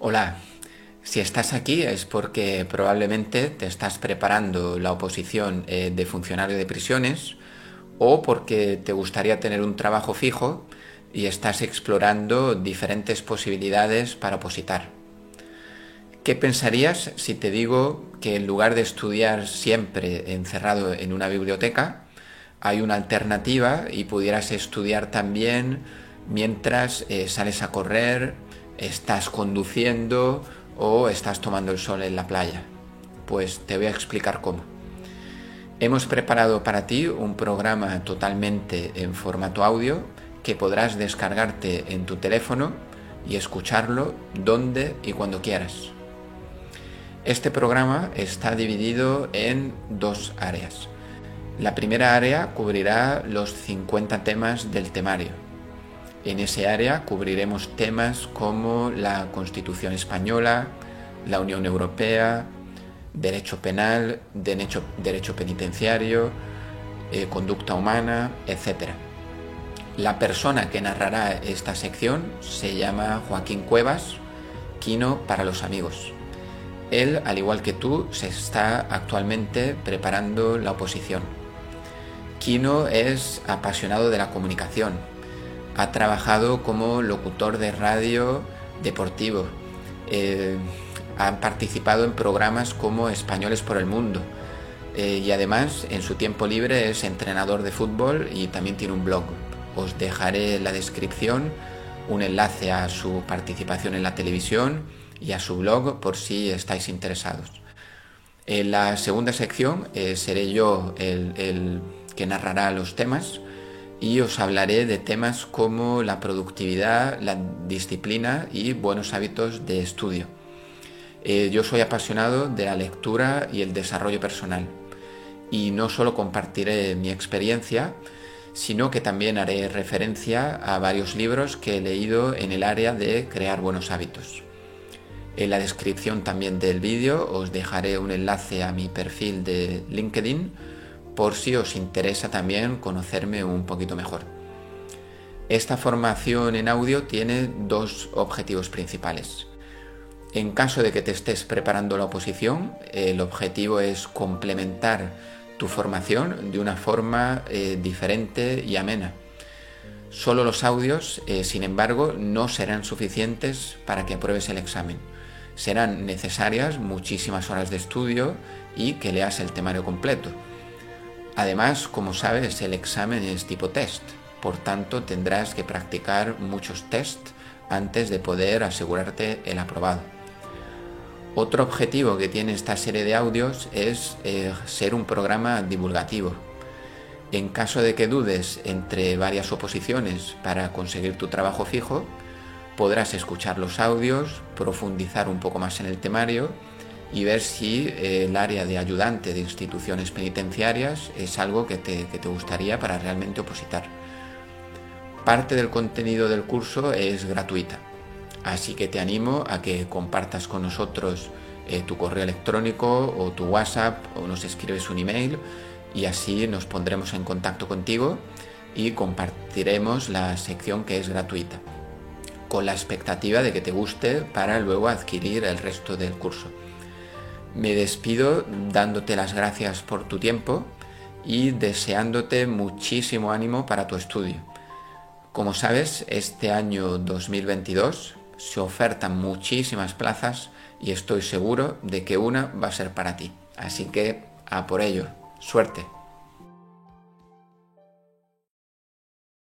Hola, si estás aquí es porque probablemente te estás preparando la oposición eh, de funcionario de prisiones o porque te gustaría tener un trabajo fijo y estás explorando diferentes posibilidades para opositar. ¿Qué pensarías si te digo que en lugar de estudiar siempre encerrado en una biblioteca, hay una alternativa y pudieras estudiar también mientras eh, sales a correr, estás conduciendo o estás tomando el sol en la playa. Pues te voy a explicar cómo. Hemos preparado para ti un programa totalmente en formato audio que podrás descargarte en tu teléfono y escucharlo donde y cuando quieras. Este programa está dividido en dos áreas. La primera área cubrirá los 50 temas del temario en ese área cubriremos temas como la Constitución española, la Unión Europea, derecho penal, derecho, derecho penitenciario, eh, conducta humana, etc. La persona que narrará esta sección se llama Joaquín Cuevas, Quino para los amigos. Él, al igual que tú, se está actualmente preparando la oposición. Quino es apasionado de la comunicación, ha trabajado como locutor de radio deportivo. Eh, ha participado en programas como Españoles por el Mundo. Eh, y además en su tiempo libre es entrenador de fútbol y también tiene un blog. Os dejaré en la descripción un enlace a su participación en la televisión y a su blog por si estáis interesados. En la segunda sección eh, seré yo el que narrará los temas y os hablaré de temas como la productividad, la disciplina y buenos hábitos de estudio. Eh, yo soy apasionado de la lectura y el desarrollo personal y no solo compartiré mi experiencia, sino que también haré referencia a varios libros que he leído en el área de crear buenos hábitos. En la descripción también del vídeo os dejaré un enlace a mi perfil de LinkedIn por si os interesa también conocerme un poquito mejor. Esta formación en audio tiene dos objetivos principales. En caso de que te estés preparando la oposición, el objetivo es complementar tu formación de una forma eh, diferente y amena. Solo los audios, eh, sin embargo, no serán suficientes para que apruebes el examen. Serán necesarias muchísimas horas de estudio y que leas el temario completo. Además, como sabes, el examen es tipo test, por tanto tendrás que practicar muchos test antes de poder asegurarte el aprobado. Otro objetivo que tiene esta serie de audios es eh, ser un programa divulgativo. En caso de que dudes entre varias oposiciones para conseguir tu trabajo fijo, podrás escuchar los audios, profundizar un poco más en el temario y ver si eh, el área de ayudante de instituciones penitenciarias es algo que te, gustaría para realmente opositar. Parte del contenido del curso es gratuita, así que te animo a que compartas con nosotros eh, tu correo electrónico o tu WhatsApp o nos escribes un email y así nos pondremos en contacto contigo y compartiremos la sección que es gratuita, con la expectativa de que te guste para luego adquirir el resto del curso. Me despido dándote las gracias por tu tiempo y deseándote muchísimo ánimo para tu estudio. Como sabes, este año 2022 se ofertan muchísimas plazas y estoy seguro de que una va a ser para ti. Así que a por ello. Suerte.